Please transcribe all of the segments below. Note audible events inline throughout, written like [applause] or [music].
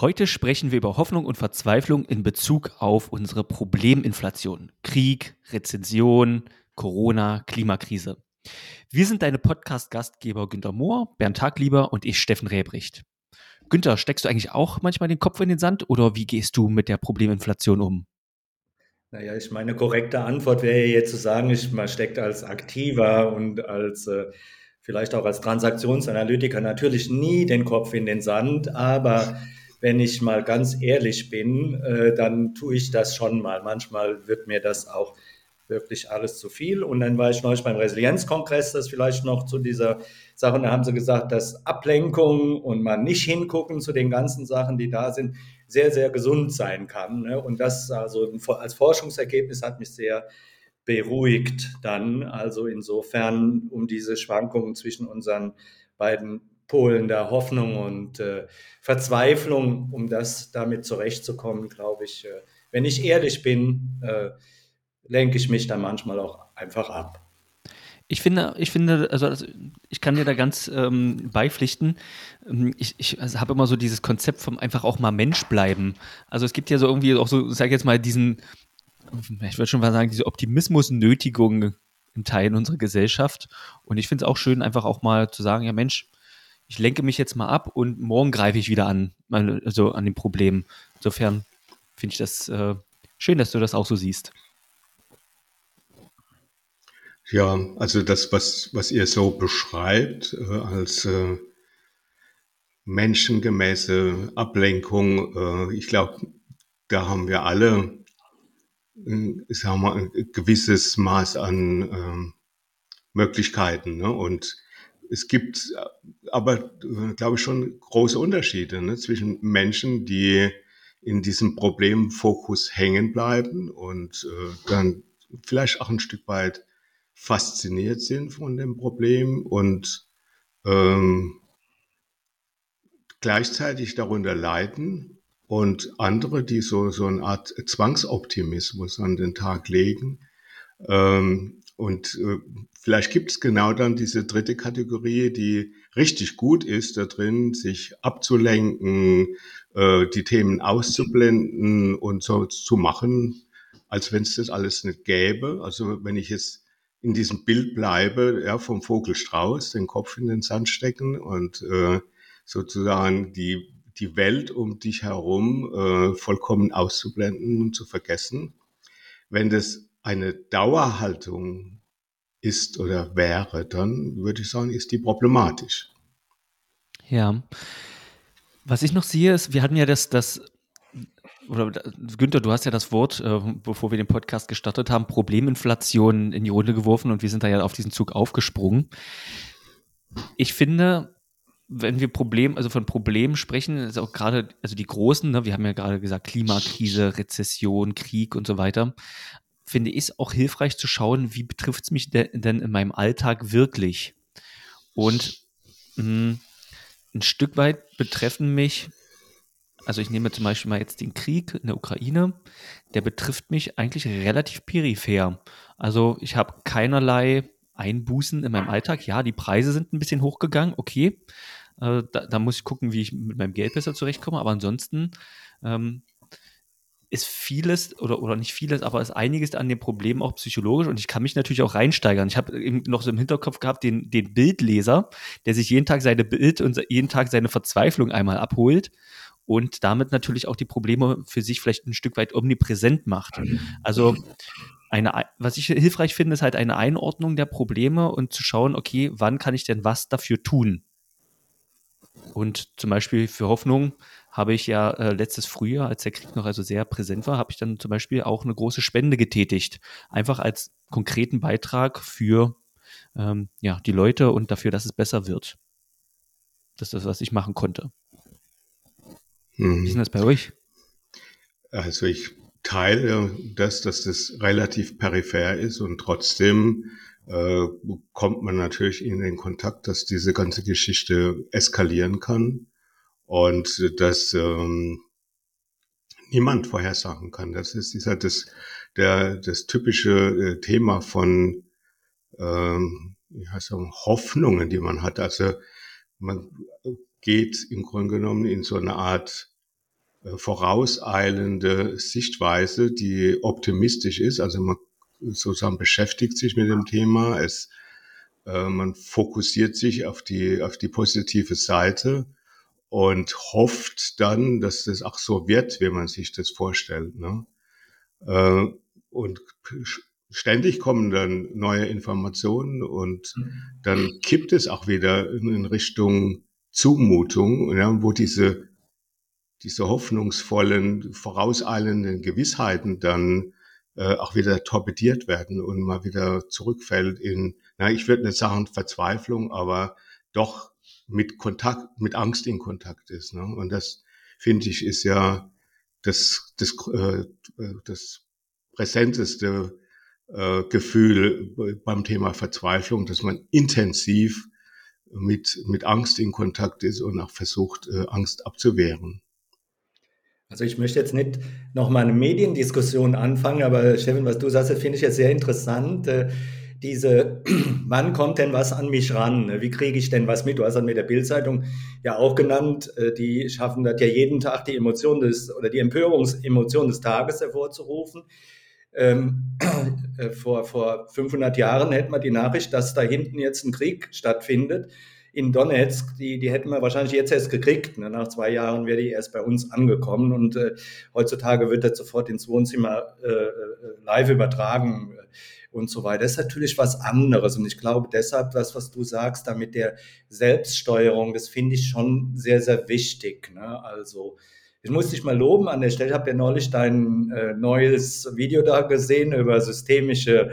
Heute sprechen wir über Hoffnung und Verzweiflung in Bezug auf unsere Probleminflation. Krieg, Rezension, Corona, Klimakrise. Wir sind deine Podcast-Gastgeber Günter Mohr, Bernd Taglieber und ich, Steffen Räbricht. Günter, steckst du eigentlich auch manchmal den Kopf in den Sand oder wie gehst du mit der Probleminflation um? Naja, ich meine korrekte Antwort wäre jetzt zu sagen, ich, man steckt als Aktiver und als äh, vielleicht auch als Transaktionsanalytiker natürlich nie den Kopf in den Sand, aber wenn ich mal ganz ehrlich bin, äh, dann tue ich das schon mal. Manchmal wird mir das auch wirklich alles zu viel. Und dann war ich neulich beim Resilienzkongress, das vielleicht noch zu dieser Sache, und da haben sie gesagt, dass Ablenkung und mal nicht hingucken zu den ganzen Sachen, die da sind, sehr, sehr gesund sein kann. Ne? Und das also als Forschungsergebnis hat mich sehr beruhigt dann. Also insofern um diese Schwankungen zwischen unseren beiden Polen der Hoffnung und äh, Verzweiflung, um das damit zurechtzukommen, glaube ich, äh, wenn ich ehrlich bin, äh, lenke ich mich dann manchmal auch einfach ab. Ich finde, ich finde, also ich kann dir da ganz ähm, beipflichten. Ähm, ich, ich also habe immer so dieses Konzept vom einfach auch mal Mensch bleiben. Also es gibt ja so irgendwie auch so, sag jetzt mal, diesen, ich würde schon mal sagen, diese Optimismus-Nötigung im Teil unserer Gesellschaft. Und ich finde es auch schön, einfach auch mal zu sagen, ja Mensch, ich lenke mich jetzt mal ab und morgen greife ich wieder an, also an den Problemen. Insofern finde ich das äh, schön, dass du das auch so siehst. Ja, also das, was, was ihr so beschreibt äh, als äh, menschengemäße Ablenkung, äh, ich glaube, da haben wir alle, sagen wir, ein gewisses Maß an äh, Möglichkeiten. Ne? Und es gibt aber, glaube ich, schon große Unterschiede ne, zwischen Menschen, die in diesem Problemfokus hängen bleiben und äh, dann vielleicht auch ein Stück weit fasziniert sind von dem Problem und ähm, gleichzeitig darunter leiden und andere, die so, so eine Art Zwangsoptimismus an den Tag legen. Ähm, und äh, vielleicht gibt es genau dann diese dritte Kategorie, die richtig gut ist, da drin, sich abzulenken, äh, die Themen auszublenden und so zu machen, als wenn es das alles nicht gäbe. Also wenn ich jetzt in diesem Bild bleibe, ja, vom Vogelstrauß, den Kopf in den Sand stecken und äh, sozusagen die, die Welt um dich herum äh, vollkommen auszublenden und zu vergessen. Wenn das eine Dauerhaltung ist oder wäre, dann würde ich sagen, ist die problematisch. Ja. Was ich noch sehe, ist, wir hatten ja das, das oder Günther, du hast ja das Wort, äh, bevor wir den Podcast gestartet haben, Probleminflation in die Runde geworfen und wir sind da ja auf diesen Zug aufgesprungen. Ich finde, wenn wir Problem, also von Problemen sprechen, ist auch gerade, also die großen, ne, wir haben ja gerade gesagt, Klimakrise, Rezession, Krieg und so weiter finde ich es auch hilfreich zu schauen, wie betrifft es mich de denn in meinem Alltag wirklich. Und mh, hm, ein Stück weit betreffen mich, also ich nehme zum Beispiel mal jetzt den Krieg in der Ukraine, der betrifft mich eigentlich relativ peripher. Also ich habe keinerlei Einbußen in meinem Alltag. Ja, die Preise sind ein bisschen hochgegangen, okay. Äh, da, da, muss ich gucken, wie ich mit meinem Geld besser zurechtkomme. Aber ansonsten ähm, ist vieles oder, oder nicht vieles, aber ist einiges an dem Problem auch psychologisch und ich kann mich natürlich auch reinsteigern. Ich habe eben noch so im Hinterkopf gehabt, den, den Bildleser, der sich jeden Tag seine Bild und jeden Tag seine Verzweiflung einmal abholt und damit natürlich auch die Probleme für sich vielleicht ein Stück weit omnipräsent macht. Also eine, was ich hilfreich finde, ist halt eine Einordnung der Probleme und zu schauen, okay, wann kann ich denn was dafür tun? Und zum Beispiel für Hoffnung habe ich ja äh, letztes Frühjahr, als der Krieg noch also sehr präsent war, habe ich dann zum Beispiel auch eine große Spende getätigt. Einfach als konkreten Beitrag für ähm, ja, die Leute und dafür, dass es besser wird. Das ist das, was ich machen konnte. Hm. Wie ist denn das bei euch? Also ich teile das, dass das relativ peripher ist und trotzdem äh, kommt man natürlich in den Kontakt, dass diese ganze Geschichte eskalieren kann und dass ähm, niemand vorhersagen kann. Das ist, ist halt das, der, das typische äh, Thema von ähm, heißt das, Hoffnungen, die man hat. Also man geht im Grunde genommen in so eine Art äh, vorauseilende Sichtweise, die optimistisch ist. Also man sozusagen beschäftigt sich mit dem Thema. Es, äh, man fokussiert sich auf die, auf die positive Seite und hofft dann, dass das auch so wird, wie man sich das vorstellt. Ne? Äh, und ständig kommen dann neue Informationen und dann kippt es auch wieder in Richtung Zumutung, ja, wo diese, diese hoffnungsvollen, vorauseilenden Gewissheiten dann äh, auch wieder torpediert werden und mal wieder zurückfällt in, na, ich würde nicht sagen Verzweiflung, aber doch mit Kontakt, mit Angst in Kontakt ist. Ne? Und das, finde ich, ist ja das, das, äh, das präsenteste äh, Gefühl beim Thema Verzweiflung, dass man intensiv mit, mit Angst in Kontakt ist und auch versucht, äh, Angst abzuwehren. Also ich möchte jetzt nicht nochmal eine Mediendiskussion anfangen, aber Steffen, was du sagst, finde ich jetzt sehr interessant. Diese, [clears throat] wann kommt denn was an mich ran? Wie kriege ich denn was mit? Du hast dann mit der Bildzeitung ja auch genannt, äh, die schaffen das ja jeden Tag die Emotion des oder die Empörungsemotion des Tages hervorzurufen. Ähm, [clears throat] äh, vor, vor 500 Jahren hätten wir die Nachricht, dass da hinten jetzt ein Krieg stattfindet in Donetsk, die, die hätten wir wahrscheinlich jetzt erst gekriegt. Ne? Nach zwei Jahren wäre die erst bei uns angekommen und äh, heutzutage wird das sofort ins Wohnzimmer äh, äh live übertragen und so weiter. Das ist natürlich was anderes. Und ich glaube deshalb, das, was du sagst, da mit der Selbststeuerung, das finde ich schon sehr, sehr wichtig. Ne? Also, ich muss dich mal loben an der Stelle. Ich habe ja neulich dein äh, neues Video da gesehen über systemische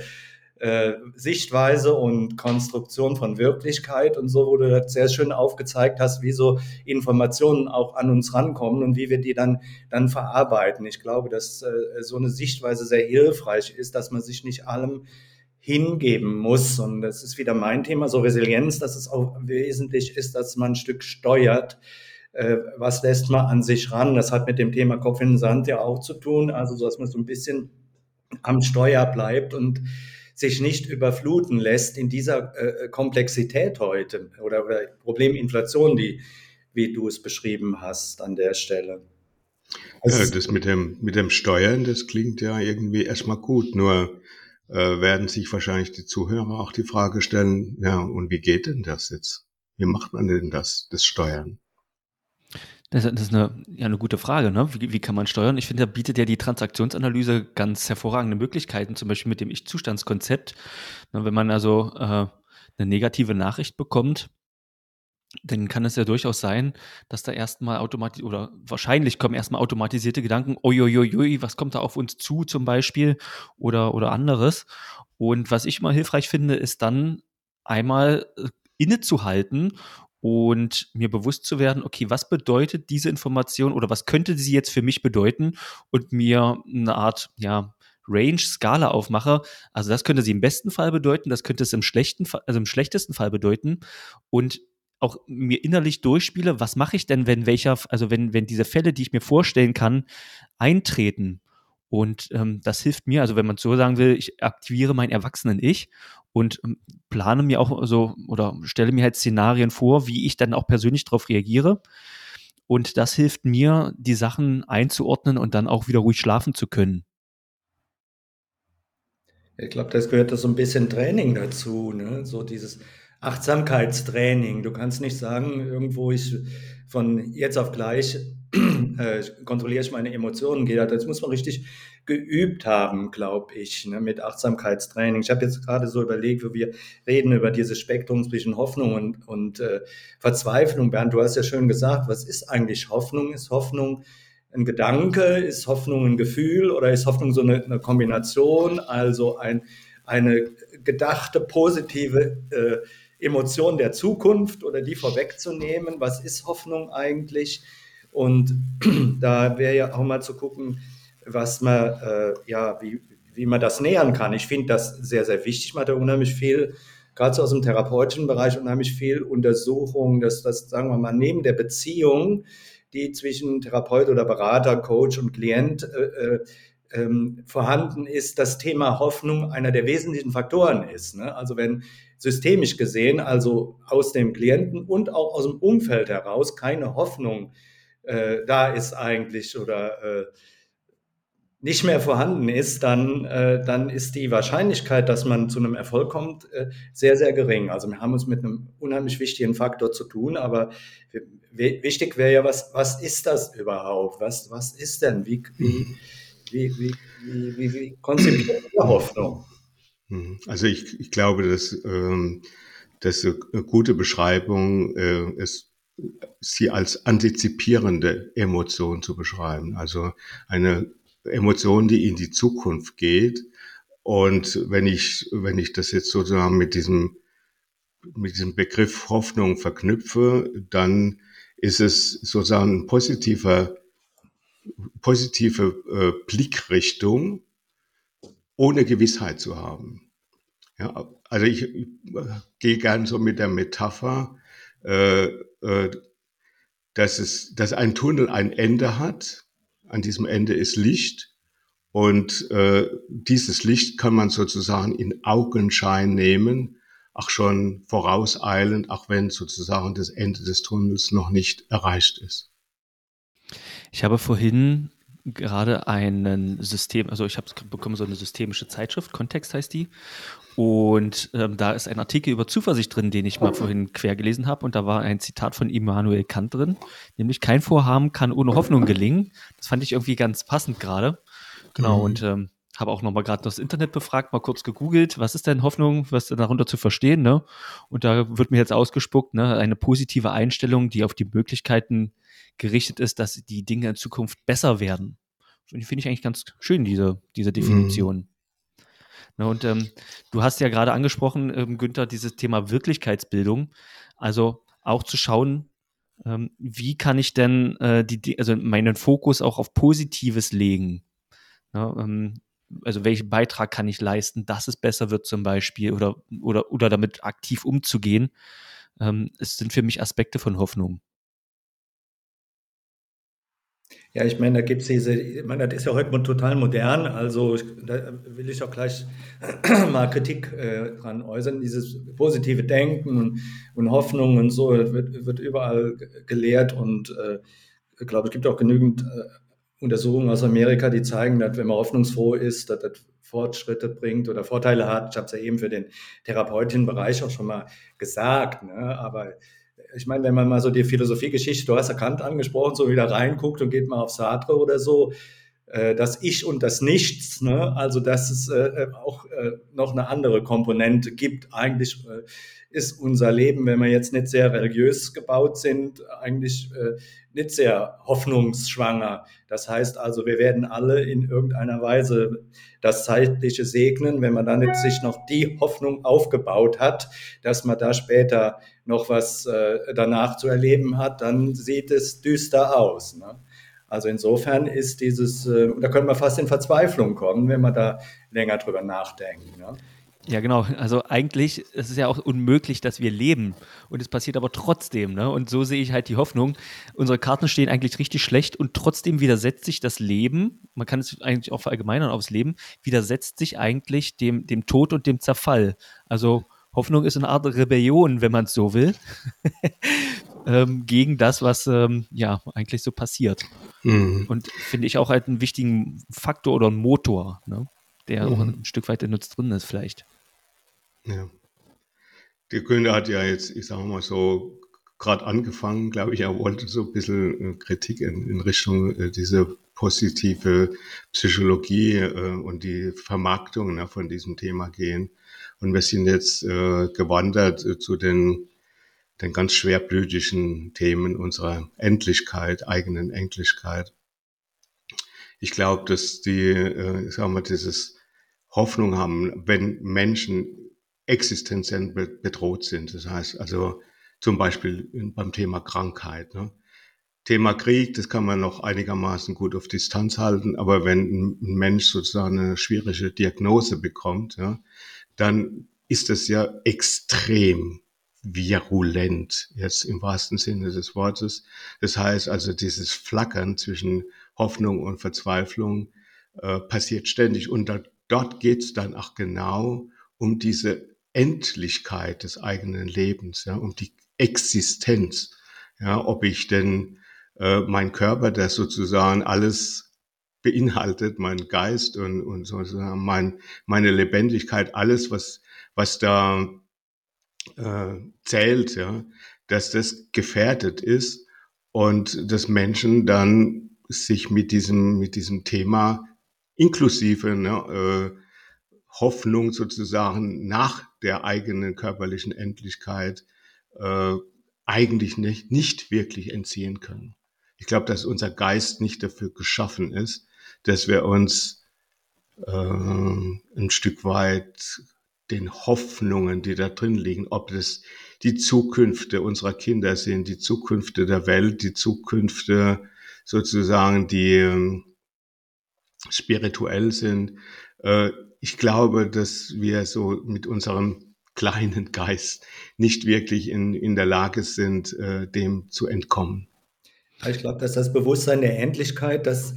äh, Sichtweise und Konstruktion von Wirklichkeit und so, wo du das sehr schön aufgezeigt hast, wie so Informationen auch an uns rankommen und wie wir die dann, dann verarbeiten. Ich glaube, dass äh, so eine Sichtweise sehr hilfreich ist, dass man sich nicht allem hingeben muss. Und das ist wieder mein Thema, so Resilienz, dass es auch wesentlich ist, dass man ein Stück steuert. Äh, was lässt man an sich ran? Das hat mit dem Thema Kopf in den Sand ja auch zu tun. Also, so dass man so ein bisschen am Steuer bleibt und sich nicht überfluten lässt in dieser äh, Komplexität heute oder, oder Probleminflation, die, wie du es beschrieben hast an der Stelle. ja, das mit dem, mit dem Steuern, das klingt ja irgendwie erstmal gut, nur äh, werden sich wahrscheinlich die Zuhörer auch die Frage stellen, ja, und wie geht denn das jetzt? Wie macht man denn das, das Steuern? Das, ist eine, ja, eine gute Frage, ne? Wie, wie kann man steuern? Ich finde, da bietet ja die Transaktionsanalyse ganz hervorragende Möglichkeiten, zum Beispiel mit dem Ich-Zustandskonzept. Ne, wenn man also äh, eine negative Nachricht bekommt, dann kann es ja durchaus sein, dass da erstmal automatisch oder wahrscheinlich kommen erstmal automatisierte Gedanken, uiuiui, was kommt da auf uns zu zum Beispiel oder, oder anderes. Und was ich immer hilfreich finde, ist dann einmal äh, innezuhalten und mir bewusst zu werden, okay, was bedeutet diese Information oder was könnte sie jetzt für mich bedeuten und mir eine Art, ja, Range, Skala aufmache. Also das könnte sie im besten Fall bedeuten, das könnte es im schlechten, also im schlechtesten Fall bedeuten und auch mir innerlich durchspiele, was mache ich denn, wenn welcher, also wenn, wenn diese Fälle, die ich mir vorstellen kann, eintreten. Und ähm, das hilft mir, also wenn man so sagen will, ich aktiviere mein Erwachsenen-Ich und ähm, plane mir auch so oder stelle mir halt Szenarien vor, wie ich dann auch persönlich darauf reagiere. Und das hilft mir, die Sachen einzuordnen und dann auch wieder ruhig schlafen zu können. Ich glaube, das gehört so ein bisschen Training dazu, ne? so dieses Achtsamkeitstraining. Du kannst nicht sagen, irgendwo ich von jetzt auf gleich äh, kontrolliere ich meine Emotionen, geht das. Muss man richtig geübt haben, glaube ich, ne, mit Achtsamkeitstraining. Ich habe jetzt gerade so überlegt, wo wir reden über dieses Spektrum zwischen Hoffnung und, und äh, Verzweiflung. Bernd, du hast ja schön gesagt, was ist eigentlich Hoffnung? Ist Hoffnung ein Gedanke? Ist Hoffnung ein Gefühl? Oder ist Hoffnung so eine, eine Kombination? Also ein, eine gedachte, positive äh, Emotion der Zukunft oder die vorwegzunehmen. Was ist Hoffnung eigentlich? Und [clears throat] da wäre ja auch mal zu gucken, was man, äh, ja, wie, wie man das nähern kann. Ich finde das sehr, sehr wichtig. Man hat da unheimlich viel, gerade so aus dem therapeutischen Bereich, unheimlich viel Untersuchung, dass das, sagen wir mal, neben der Beziehung, die zwischen Therapeut oder Berater, Coach und Klient äh, äh, ähm, vorhanden ist, das Thema Hoffnung einer der wesentlichen Faktoren ist. Ne? Also wenn systemisch gesehen, also aus dem Klienten und auch aus dem Umfeld heraus keine Hoffnung äh, da ist eigentlich oder äh, nicht mehr vorhanden ist, dann, äh, dann ist die Wahrscheinlichkeit, dass man zu einem Erfolg kommt, äh, sehr, sehr gering. Also wir haben uns mit einem unheimlich wichtigen Faktor zu tun, aber wichtig wäre ja, was, was ist das überhaupt? Was, was ist denn? Wie, wie, wie, wie, wie, wie, wie konzipiert Hoffnung? Mhm. Also ich, ich glaube, dass, ähm, dass eine gute Beschreibung äh, ist, sie als antizipierende Emotion zu beschreiben. Also eine Emotion, die in die Zukunft geht. Und wenn ich, wenn ich das jetzt sozusagen mit diesem, mit diesem Begriff Hoffnung verknüpfe, dann ist es sozusagen ein positiver, positive äh, Blickrichtung, ohne Gewissheit zu haben. Ja, also ich, ich gehe gern so mit der Metapher, äh, äh, dass es, dass ein Tunnel ein Ende hat. An diesem Ende ist Licht. Und äh, dieses Licht kann man sozusagen in Augenschein nehmen, auch schon vorauseilend, auch wenn sozusagen das Ende des Tunnels noch nicht erreicht ist. Ich habe vorhin gerade einen System, also ich habe bekommen so eine systemische Zeitschrift, Kontext heißt die. Und ähm, da ist ein Artikel über Zuversicht drin, den ich mal vorhin quer gelesen habe. Und da war ein Zitat von Immanuel Kant drin, nämlich kein Vorhaben kann ohne Hoffnung gelingen. Das fand ich irgendwie ganz passend gerade. Genau, mhm. und ähm, habe auch nochmal gerade das Internet befragt, mal kurz gegoogelt, was ist denn Hoffnung, was ist darunter zu verstehen, ne? Und da wird mir jetzt ausgespuckt, ne, eine positive Einstellung, die auf die Möglichkeiten gerichtet ist, dass die Dinge in Zukunft besser werden. Finde ich eigentlich ganz schön, diese, diese Definition. Mhm. Ne, und ähm, du hast ja gerade angesprochen, ähm, Günther, dieses Thema Wirklichkeitsbildung. Also auch zu schauen, ähm, wie kann ich denn äh, die, also meinen Fokus auch auf Positives legen. Ja, ne, ähm, also welchen Beitrag kann ich leisten, dass es besser wird zum Beispiel oder, oder, oder damit aktiv umzugehen. Ähm, es sind für mich Aspekte von Hoffnung. Ja, ich meine, da gibt es diese, ich meine, das ist ja heute total modern, also da will ich auch gleich [clears throat] mal Kritik äh, dran äußern, dieses positive Denken und, und Hoffnung und so, wird, wird überall gelehrt und äh, ich glaube, es gibt auch genügend äh, Untersuchungen aus Amerika, die zeigen, dass wenn man hoffnungsfroh ist, dass das Fortschritte bringt oder Vorteile hat. Ich habe es ja eben für den Therapeutenbereich auch schon mal gesagt, ne? aber ich meine, wenn man mal so die Philosophiegeschichte, du hast ja Kant angesprochen, so wieder reinguckt und geht mal auf Sartre oder so, äh, das Ich und das Nichts, ne? also dass es äh, äh auch noch eine andere Komponente gibt. Eigentlich ist unser Leben, wenn wir jetzt nicht sehr religiös gebaut sind, eigentlich äh, nicht sehr hoffnungsschwanger. Das heißt also, wir werden alle in irgendeiner Weise das Zeitliche segnen, wenn man dann nicht sich noch die Hoffnung aufgebaut hat, dass man da später noch was äh, danach zu erleben hat, dann sieht es düster aus. Ne? Also insofern ist dieses, äh, da könnte man fast in Verzweiflung kommen, wenn man da länger drüber nachdenkt. Ne? Ja, genau. Also eigentlich ist es ja auch unmöglich, dass wir leben. Und es passiert aber trotzdem. Ne? Und so sehe ich halt die Hoffnung. Unsere Karten stehen eigentlich richtig schlecht und trotzdem widersetzt sich das Leben, man kann es eigentlich auch verallgemeinern aufs Leben, widersetzt sich eigentlich dem, dem Tod und dem Zerfall. Also Hoffnung ist eine Art Rebellion, wenn man es so will, [laughs] ähm, gegen das, was ähm, ja eigentlich so passiert. Mhm. Und finde ich auch halt einen wichtigen Faktor oder einen Motor, ne? der mhm. auch ein Stück weit in uns drin ist vielleicht. Ja. Der Köhler hat ja jetzt, ich sage mal so, gerade angefangen, glaube ich, er wollte so ein bisschen äh, Kritik in, in Richtung äh, diese positive Psychologie äh, und die Vermarktung ne, von diesem Thema gehen. Und wir sind jetzt äh, gewandert zu den, den ganz schwerblütigen Themen unserer Endlichkeit, eigenen Endlichkeit. Ich glaube, dass die, äh, sagen wir, dieses Hoffnung haben, wenn Menschen existenziell bedroht sind. Das heißt also zum Beispiel beim Thema Krankheit. Ne? Thema Krieg, das kann man noch einigermaßen gut auf Distanz halten, aber wenn ein Mensch sozusagen eine schwierige Diagnose bekommt, ja, dann ist es ja extrem virulent, jetzt im wahrsten Sinne des Wortes. Das heißt also, dieses Flackern zwischen Hoffnung und Verzweiflung äh, passiert ständig. Und da, dort geht es dann auch genau um diese Endlichkeit des eigenen Lebens, ja, um die Existenz. Ja, ob ich denn äh, mein Körper, der sozusagen alles beinhaltet, mein Geist und, und sozusagen mein, meine Lebendigkeit, alles, was, was da äh, zählt, ja, dass das gefährdet ist und dass Menschen dann sich mit diesem, mit diesem Thema inklusive ne, äh, Hoffnung sozusagen nach der eigenen körperlichen Endlichkeit äh, eigentlich nicht, nicht wirklich entziehen können. Ich glaube, dass unser Geist nicht dafür geschaffen ist, dass wir uns äh, ein Stück weit den Hoffnungen, die da drin liegen, ob das die Zukünfte unserer Kinder sind, die Zukünfte der Welt, die Zukünfte sozusagen, die ähm, spirituell sind. Äh, ich glaube, dass wir so mit unserem kleinen Geist nicht wirklich in, in der Lage sind, äh, dem zu entkommen. Ich glaube, dass das Bewusstsein der Endlichkeit, das,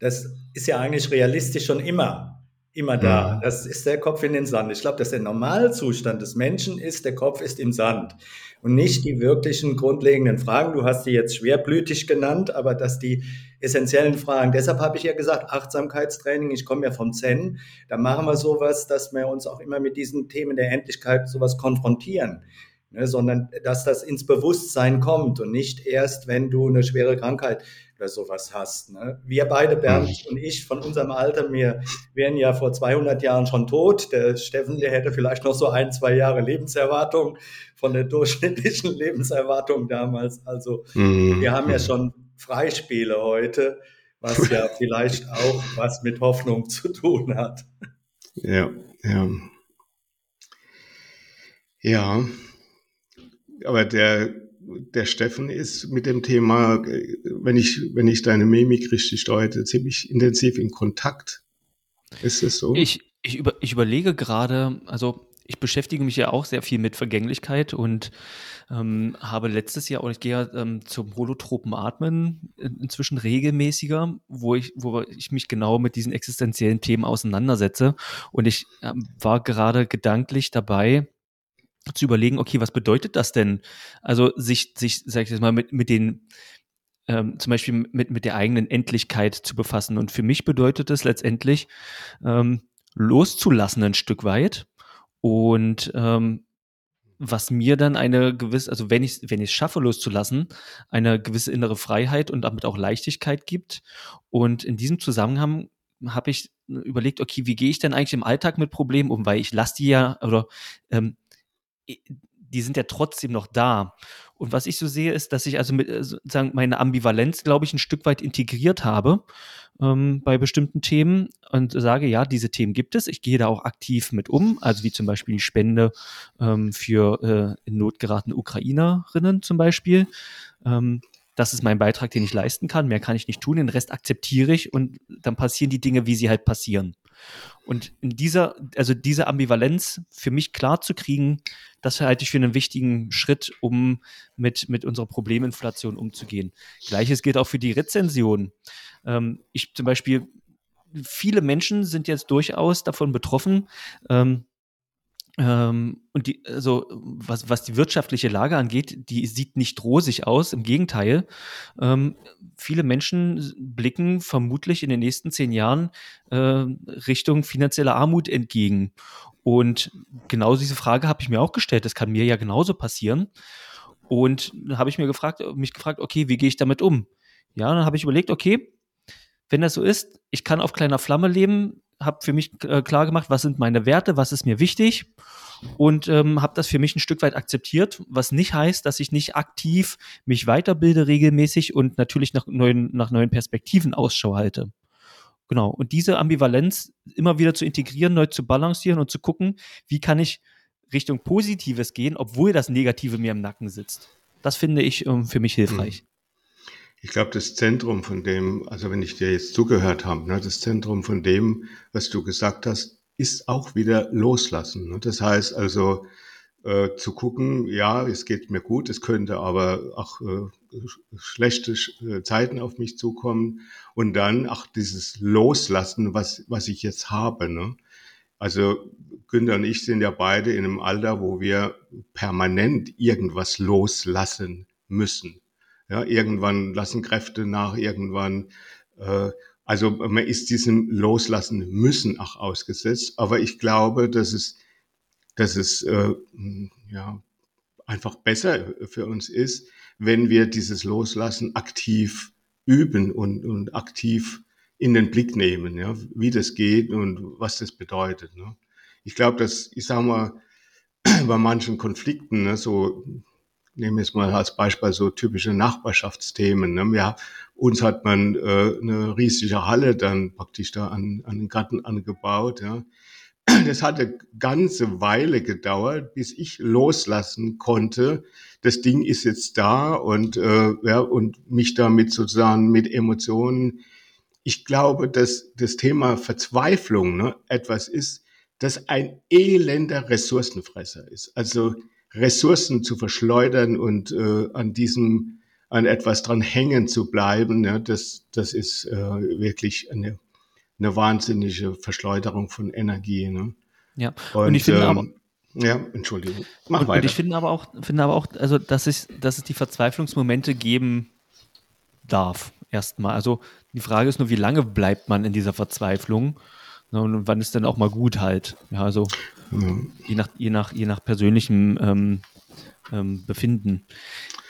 das ist ja eigentlich realistisch schon immer immer da. Das ist der Kopf in den Sand. Ich glaube, dass der Normalzustand des Menschen ist, der Kopf ist im Sand und nicht die wirklichen grundlegenden Fragen. Du hast die jetzt schwerblütig genannt, aber dass die essentiellen Fragen. Deshalb habe ich ja gesagt, Achtsamkeitstraining, ich komme ja vom Zen, da machen wir sowas, dass wir uns auch immer mit diesen Themen der Endlichkeit sowas konfrontieren. Ne, sondern dass das ins Bewusstsein kommt und nicht erst, wenn du eine schwere Krankheit oder sowas hast. Ne? Wir beide, Bernd mhm. und ich, von unserem Alter, wir wären ja vor 200 Jahren schon tot. Der Steffen, der hätte vielleicht noch so ein, zwei Jahre Lebenserwartung von der durchschnittlichen [laughs] Lebenserwartung damals. Also mhm. wir haben ja schon Freispiele heute, was ja [laughs] vielleicht auch was mit Hoffnung zu tun hat. Ja, ja. Ja, aber der der Steffen ist mit dem Thema, wenn ich, wenn ich deine Mimik richtig deute, ziemlich intensiv in Kontakt. Ist es so? Ich, ich, über, ich überlege gerade, also ich beschäftige mich ja auch sehr viel mit Vergänglichkeit und ähm, habe letztes Jahr, oder ich gehe ja ähm, zum holotropen Atmen inzwischen regelmäßiger, wo ich, wo ich mich genau mit diesen existenziellen Themen auseinandersetze. Und ich ähm, war gerade gedanklich dabei, zu überlegen, okay, was bedeutet das denn? Also sich, sich, sag ich jetzt mal, mit, mit den, ähm, zum Beispiel mit, mit der eigenen Endlichkeit zu befassen. Und für mich bedeutet es letztendlich, ähm, loszulassen ein Stück weit. Und ähm, was mir dann eine gewisse, also wenn ich wenn ich es schaffe loszulassen, eine gewisse innere Freiheit und damit auch Leichtigkeit gibt. Und in diesem Zusammenhang habe ich überlegt, okay, wie gehe ich denn eigentlich im Alltag mit Problemen um, weil ich lasse die ja oder ähm, die sind ja trotzdem noch da. Und was ich so sehe, ist, dass ich also mit äh, sozusagen meine Ambivalenz, glaube ich, ein Stück weit integriert habe ähm, bei bestimmten Themen und sage, ja, diese Themen gibt es. Ich gehe da auch aktiv mit um, also wie zum Beispiel die Spende ähm, für äh, in Not geratene Ukrainerinnen zum Beispiel. Ähm, das ist mein Beitrag, den ich leisten kann. Mehr kann ich nicht tun. Den Rest akzeptiere ich und dann passieren die Dinge, wie sie halt passieren. Und in dieser, also diese Ambivalenz für mich klar zu kriegen, das halte ich für einen wichtigen Schritt, um mit, mit unserer Probleminflation umzugehen. Gleiches gilt auch für die Rezension. Ähm, ich zum Beispiel, viele Menschen sind jetzt durchaus davon betroffen, ähm, ähm, und die, also was, was die wirtschaftliche Lage angeht, die sieht nicht rosig aus. Im Gegenteil, ähm, viele Menschen blicken vermutlich in den nächsten zehn Jahren äh, Richtung finanzielle Armut entgegen. Und genau diese Frage habe ich mir auch gestellt. Das kann mir ja genauso passieren. Und dann habe ich mir gefragt, mich gefragt, okay, wie gehe ich damit um? Ja, dann habe ich überlegt, okay, wenn das so ist, ich kann auf kleiner Flamme leben, habe für mich äh, klar gemacht, was sind meine Werte, was ist mir wichtig und ähm, habe das für mich ein Stück weit akzeptiert, was nicht heißt, dass ich nicht aktiv mich weiterbilde regelmäßig und natürlich nach neuen, nach neuen Perspektiven Ausschau halte. Genau. Und diese Ambivalenz immer wieder zu integrieren, neu zu balancieren und zu gucken, wie kann ich Richtung Positives gehen, obwohl das Negative mir im Nacken sitzt. Das finde ich ähm, für mich hilfreich. Mhm. Ich glaube, das Zentrum von dem, also wenn ich dir jetzt zugehört habe, ne, das Zentrum von dem, was du gesagt hast, ist auch wieder loslassen. Ne? Das heißt also äh, zu gucken, ja, es geht mir gut, es könnte aber auch äh, schlechte äh, Zeiten auf mich zukommen und dann auch dieses Loslassen, was, was ich jetzt habe. Ne? Also Günther und ich sind ja beide in einem Alter, wo wir permanent irgendwas loslassen müssen. Ja, irgendwann lassen Kräfte nach, irgendwann, äh, also man ist diesem Loslassen müssen auch ausgesetzt. Aber ich glaube, dass es, dass es äh, ja, einfach besser für uns ist, wenn wir dieses Loslassen aktiv üben und, und aktiv in den Blick nehmen, ja, wie das geht und was das bedeutet. Ne. Ich glaube, dass, ich sage mal, [clears throat] bei manchen Konflikten, ne, so nehmen wir es mal als Beispiel so typische Nachbarschaftsthemen. Ne? Ja, uns hat man äh, eine riesige Halle dann praktisch da an, an den Garten angebaut. Ja. Das hat eine ganze Weile gedauert, bis ich loslassen konnte. Das Ding ist jetzt da und, äh, ja, und mich damit sozusagen mit Emotionen. Ich glaube, dass das Thema Verzweiflung ne, etwas ist, das ein elender Ressourcenfresser ist. Also Ressourcen zu verschleudern und äh, an diesem, an etwas dran hängen zu bleiben, ja, das, das ist äh, wirklich eine, eine wahnsinnige Verschleuderung von Energie. Ne? Ja, und, und ich finde ähm, aber, ja, Entschuldigung. Mach und, weiter. Und ich finde aber auch, finde aber auch, also dass es, dass es die Verzweiflungsmomente geben darf. Erstmal. Also die Frage ist nur, wie lange bleibt man in dieser Verzweiflung? Ne, und wann ist denn auch mal gut halt? Ja, also ja. je, nach, je, nach, je nach persönlichem ähm, ähm, Befinden.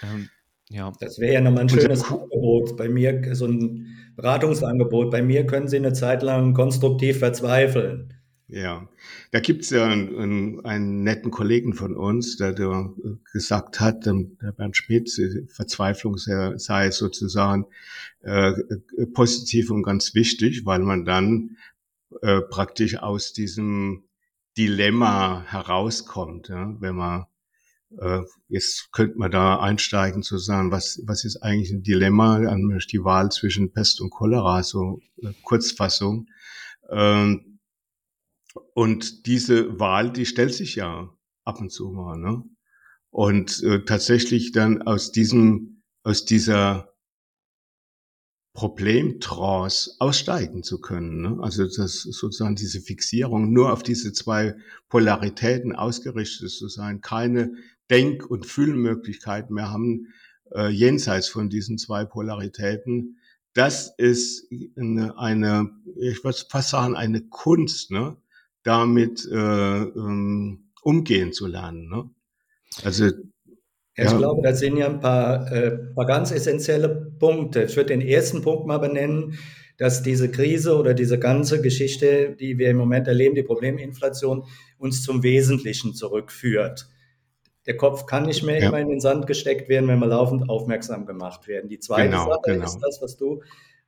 Ähm, ja. Das wäre ja nochmal ein schönes Angebot. Bei mir, so ein Beratungsangebot. Bei mir können Sie eine Zeit lang konstruktiv verzweifeln. Ja, da gibt es ja einen, einen, einen, netten Kollegen von uns, der, der gesagt hat, ähm, der Bernd Schmidt, Verzweiflung sei sozusagen äh, positiv und ganz wichtig, weil man dann äh, praktisch aus diesem Dilemma herauskommt, ja, wenn man äh, jetzt könnte man da einsteigen zu sagen, was, was ist eigentlich ein Dilemma, die Wahl zwischen Pest und Cholera, so äh, Kurzfassung. Ähm, und diese Wahl, die stellt sich ja ab und zu mal, ne? Und äh, tatsächlich dann aus diesem, aus dieser Problemtrance aussteigen zu können. Ne? Also dass sozusagen diese Fixierung nur auf diese zwei Polaritäten ausgerichtet zu sein, keine Denk- und Fühlmöglichkeiten mehr haben äh, jenseits von diesen zwei Polaritäten. Das ist eine, eine ich würde fast sagen, eine Kunst, ne? damit äh, ähm, umgehen zu lernen. Ne? Also ja, ich glaube, das sind ja ein paar, äh, paar ganz essentielle Punkte. Ich würde den ersten Punkt mal benennen, dass diese Krise oder diese ganze Geschichte, die wir im Moment erleben, die Probleminflation, uns zum Wesentlichen zurückführt. Der Kopf kann nicht mehr ja. immer in den Sand gesteckt werden, wenn wir laufend aufmerksam gemacht werden. Die zweite genau, Sache genau. ist das, was du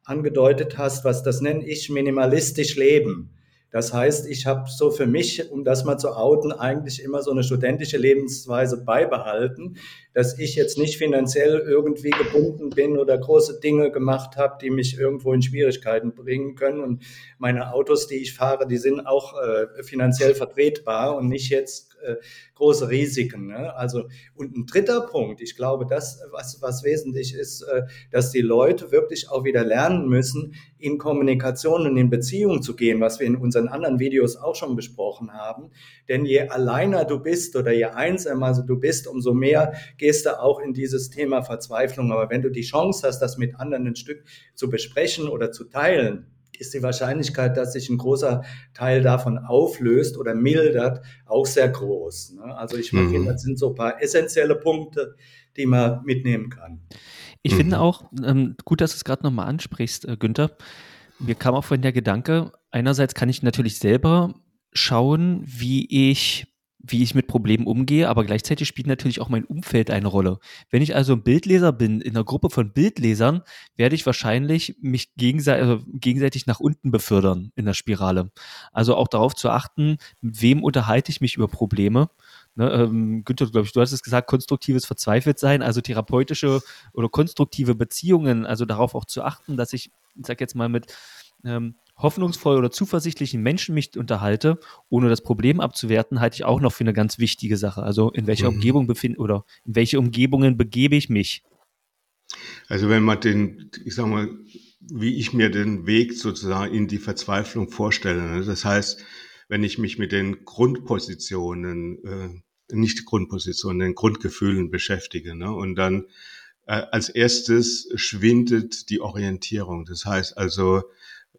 angedeutet hast, was das nenne ich minimalistisch leben. Das heißt, ich habe so für mich, um das mal zu outen, eigentlich immer so eine studentische Lebensweise beibehalten, dass ich jetzt nicht finanziell irgendwie gebunden bin oder große Dinge gemacht habe, die mich irgendwo in Schwierigkeiten bringen können. Und meine Autos, die ich fahre, die sind auch äh, finanziell vertretbar und nicht jetzt äh, große Risiken. Ne? Also, und ein dritter Punkt, ich glaube, das, was, was wesentlich ist, äh, dass die Leute wirklich auch wieder lernen müssen, in Kommunikation und in Beziehung zu gehen, was wir in unseren anderen Videos auch schon besprochen haben. Denn je alleiner du bist oder je einsamer du bist, umso mehr gehst du auch in dieses Thema Verzweiflung. Aber wenn du die Chance hast, das mit anderen ein Stück zu besprechen oder zu teilen, ist die Wahrscheinlichkeit, dass sich ein großer Teil davon auflöst oder mildert, auch sehr groß. Ne? Also ich mhm. finde, das sind so ein paar essentielle Punkte, die man mitnehmen kann. Ich mhm. finde auch, ähm, gut, dass du es gerade nochmal ansprichst, äh, Günther. Mir kam auch vorhin der Gedanke, einerseits kann ich natürlich selber schauen, wie ich wie ich mit Problemen umgehe, aber gleichzeitig spielt natürlich auch mein Umfeld eine Rolle. Wenn ich also ein Bildleser bin, in einer Gruppe von Bildlesern, werde ich wahrscheinlich mich gegenseitig, also gegenseitig nach unten befördern in der Spirale. Also auch darauf zu achten, mit wem unterhalte ich mich über Probleme. Ne, ähm, Günther, glaube ich, du hast es gesagt, konstruktives Verzweifeltsein, also therapeutische oder konstruktive Beziehungen, also darauf auch zu achten, dass ich, ich sag jetzt mal, mit ähm, hoffnungsvoll oder zuversichtlichen Menschen mich unterhalte, ohne das Problem abzuwerten, halte ich auch noch für eine ganz wichtige Sache. Also in welcher mhm. Umgebung befinde oder in welche Umgebungen begebe ich mich? Also wenn man den, ich sag mal, wie ich mir den Weg sozusagen in die Verzweiflung vorstelle. Ne? Das heißt, wenn ich mich mit den Grundpositionen, äh, nicht Grundpositionen, den Grundgefühlen beschäftige ne? und dann äh, als erstes schwindet die Orientierung. Das heißt also,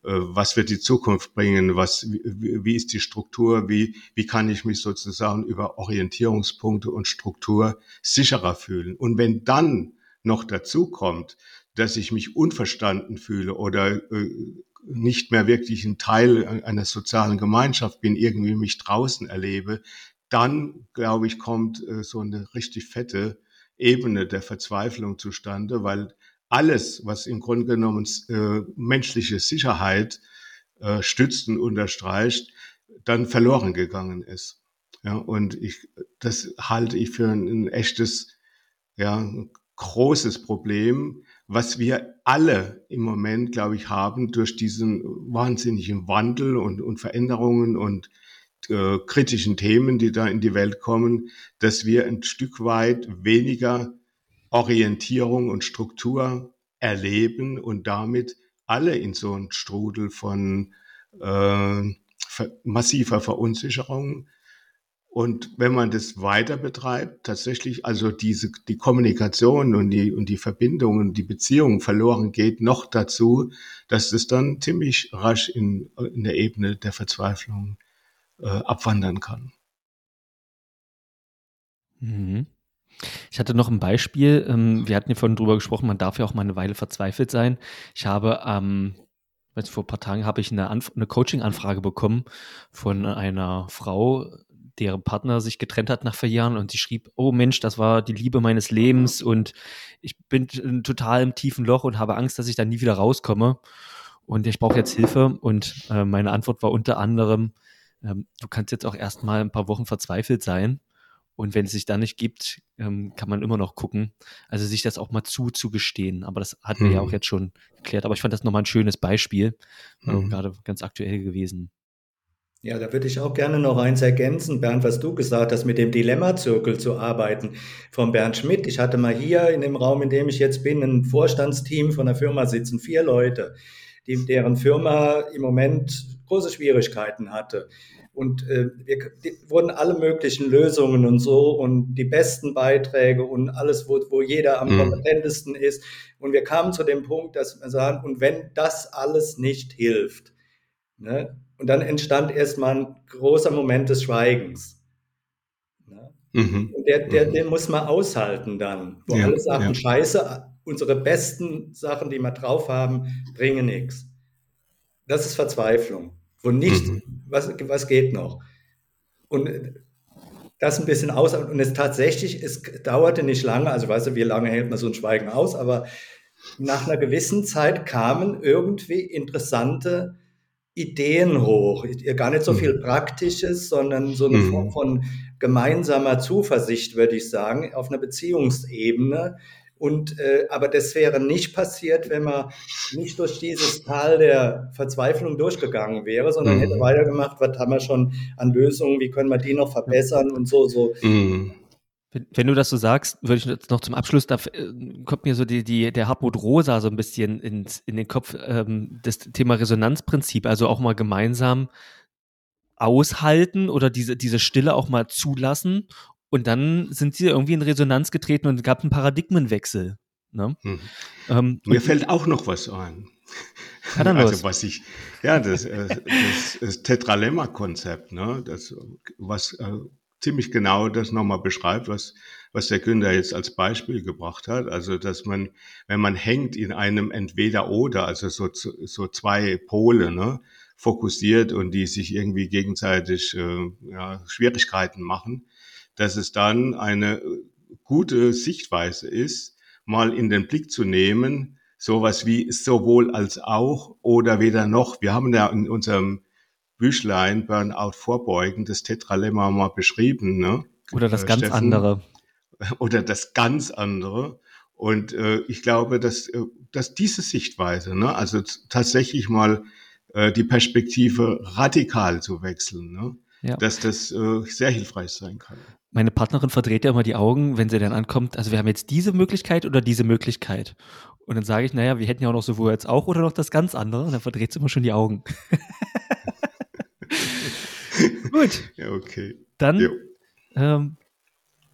was wird die Zukunft bringen, was, wie, wie ist die Struktur, wie, wie kann ich mich sozusagen über Orientierungspunkte und Struktur sicherer fühlen. Und wenn dann noch dazu kommt, dass ich mich unverstanden fühle oder äh, nicht mehr wirklich ein Teil einer sozialen Gemeinschaft bin, irgendwie mich draußen erlebe, dann, glaube ich, kommt äh, so eine richtig fette Ebene der Verzweiflung zustande, weil alles, was im Grunde genommen äh, menschliche Sicherheit äh, stützt und unterstreicht, dann verloren gegangen ist. Ja, und ich, das halte ich für ein, ein echtes, ja, großes Problem, was wir alle im Moment, glaube ich, haben durch diesen wahnsinnigen Wandel und, und Veränderungen und äh, kritischen Themen, die da in die Welt kommen, dass wir ein Stück weit weniger Orientierung und Struktur erleben und damit alle in so einen Strudel von äh, massiver Verunsicherung. Und wenn man das weiter betreibt, tatsächlich also diese, die Kommunikation und die, und die Verbindungen, die Beziehungen verloren geht, noch dazu, dass es dann ziemlich rasch in, in der Ebene der Verzweiflung äh, abwandern kann. Mhm. Ich hatte noch ein Beispiel. Ähm, wir hatten ja vorhin drüber gesprochen, man darf ja auch mal eine Weile verzweifelt sein. Ich habe ähm, vor ein paar Tagen habe ich eine, eine Coaching-Anfrage bekommen von einer Frau, deren Partner sich getrennt hat nach vier Jahren und sie schrieb, oh Mensch, das war die Liebe meines Lebens und ich bin total im tiefen Loch und habe Angst, dass ich da nie wieder rauskomme und ich brauche jetzt Hilfe und äh, meine Antwort war unter anderem, ähm, du kannst jetzt auch erstmal ein paar Wochen verzweifelt sein und wenn es sich da nicht gibt, ähm, kann man immer noch gucken. Also sich das auch mal zuzugestehen. Aber das hatten wir ja auch mhm. jetzt schon geklärt. Aber ich fand das nochmal ein schönes Beispiel. Mhm. Gerade ganz aktuell gewesen. Ja, da würde ich auch gerne noch eins ergänzen, Bernd, was du gesagt hast, mit dem Dilemma-Zirkel zu arbeiten von Bernd Schmidt. Ich hatte mal hier in dem Raum, in dem ich jetzt bin, ein Vorstandsteam von der Firma sitzen, vier Leute, die, deren Firma im Moment große Schwierigkeiten hatte. Und äh, wir wurden alle möglichen Lösungen und so und die besten Beiträge und alles, wo, wo jeder am mhm. kompetentesten ist. Und wir kamen zu dem Punkt, dass wir sagen, und wenn das alles nicht hilft, ne, und dann entstand erstmal ein großer Moment des Schweigens. Ne? Mhm. Und der, der, mhm. den muss man aushalten dann, wo ja, alle sagen, ja. scheiße, unsere besten Sachen, die wir drauf haben, bringen nichts. Das ist Verzweiflung. Wo nicht, mhm. was, was geht noch? Und das ein bisschen aus. Und es tatsächlich, es dauerte nicht lange, also weißt du, wie lange hält man so ein Schweigen aus, aber nach einer gewissen Zeit kamen irgendwie interessante Ideen hoch. Gar nicht so viel mhm. Praktisches, sondern so eine mhm. Form von gemeinsamer Zuversicht, würde ich sagen, auf einer Beziehungsebene, und, äh, aber das wäre nicht passiert, wenn man nicht durch dieses Tal der Verzweiflung durchgegangen wäre, sondern mhm. hätte weitergemacht, was haben wir schon an Lösungen, wie können wir die noch verbessern und so, so. Mhm. Wenn, wenn, du das so sagst, würde ich jetzt noch zum Abschluss, da äh, kommt mir so die, die, der Hartmut Rosa so ein bisschen ins, in den Kopf, ähm, das Thema Resonanzprinzip, also auch mal gemeinsam aushalten oder diese, diese Stille auch mal zulassen und dann sind sie irgendwie in Resonanz getreten und es gab einen Paradigmenwechsel. Ne? Hm. Ähm, Mir fällt auch noch was ein. Also los. was ich, ja, das, äh, das, das Tetralemma-Konzept, ne, das, was äh, ziemlich genau das nochmal beschreibt, was, was der Günther jetzt als Beispiel gebracht hat. Also, dass man, wenn man hängt in einem Entweder-Oder, also so, so zwei Pole, ne, fokussiert und die sich irgendwie gegenseitig äh, ja, Schwierigkeiten machen, dass es dann eine gute Sichtweise ist, mal in den Blick zu nehmen, sowas wie sowohl als auch oder weder noch. Wir haben ja in unserem Büchlein Burnout vorbeugen das Tetralemma mal beschrieben. Ne? Oder das äh, ganz Steffen. andere. [laughs] Oder das ganz andere. Und äh, ich glaube, dass, äh, dass diese Sichtweise, ne, also tatsächlich mal äh, die Perspektive radikal zu wechseln, ne, ja. dass das äh, sehr hilfreich sein kann meine Partnerin verdreht ja immer die Augen, wenn sie dann ankommt. Also wir haben jetzt diese Möglichkeit oder diese Möglichkeit. Und dann sage ich, naja, wir hätten ja auch noch sowohl als auch oder noch das ganz andere. Und dann verdreht sie immer schon die Augen. [laughs] Gut. Ja, okay. Dann ähm,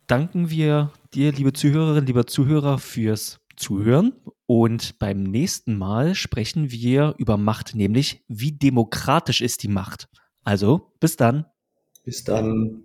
danken wir dir, liebe Zuhörerinnen, lieber Zuhörer, fürs Zuhören. Und beim nächsten Mal sprechen wir über Macht, nämlich wie demokratisch ist die Macht. Also, bis dann. Bis dann.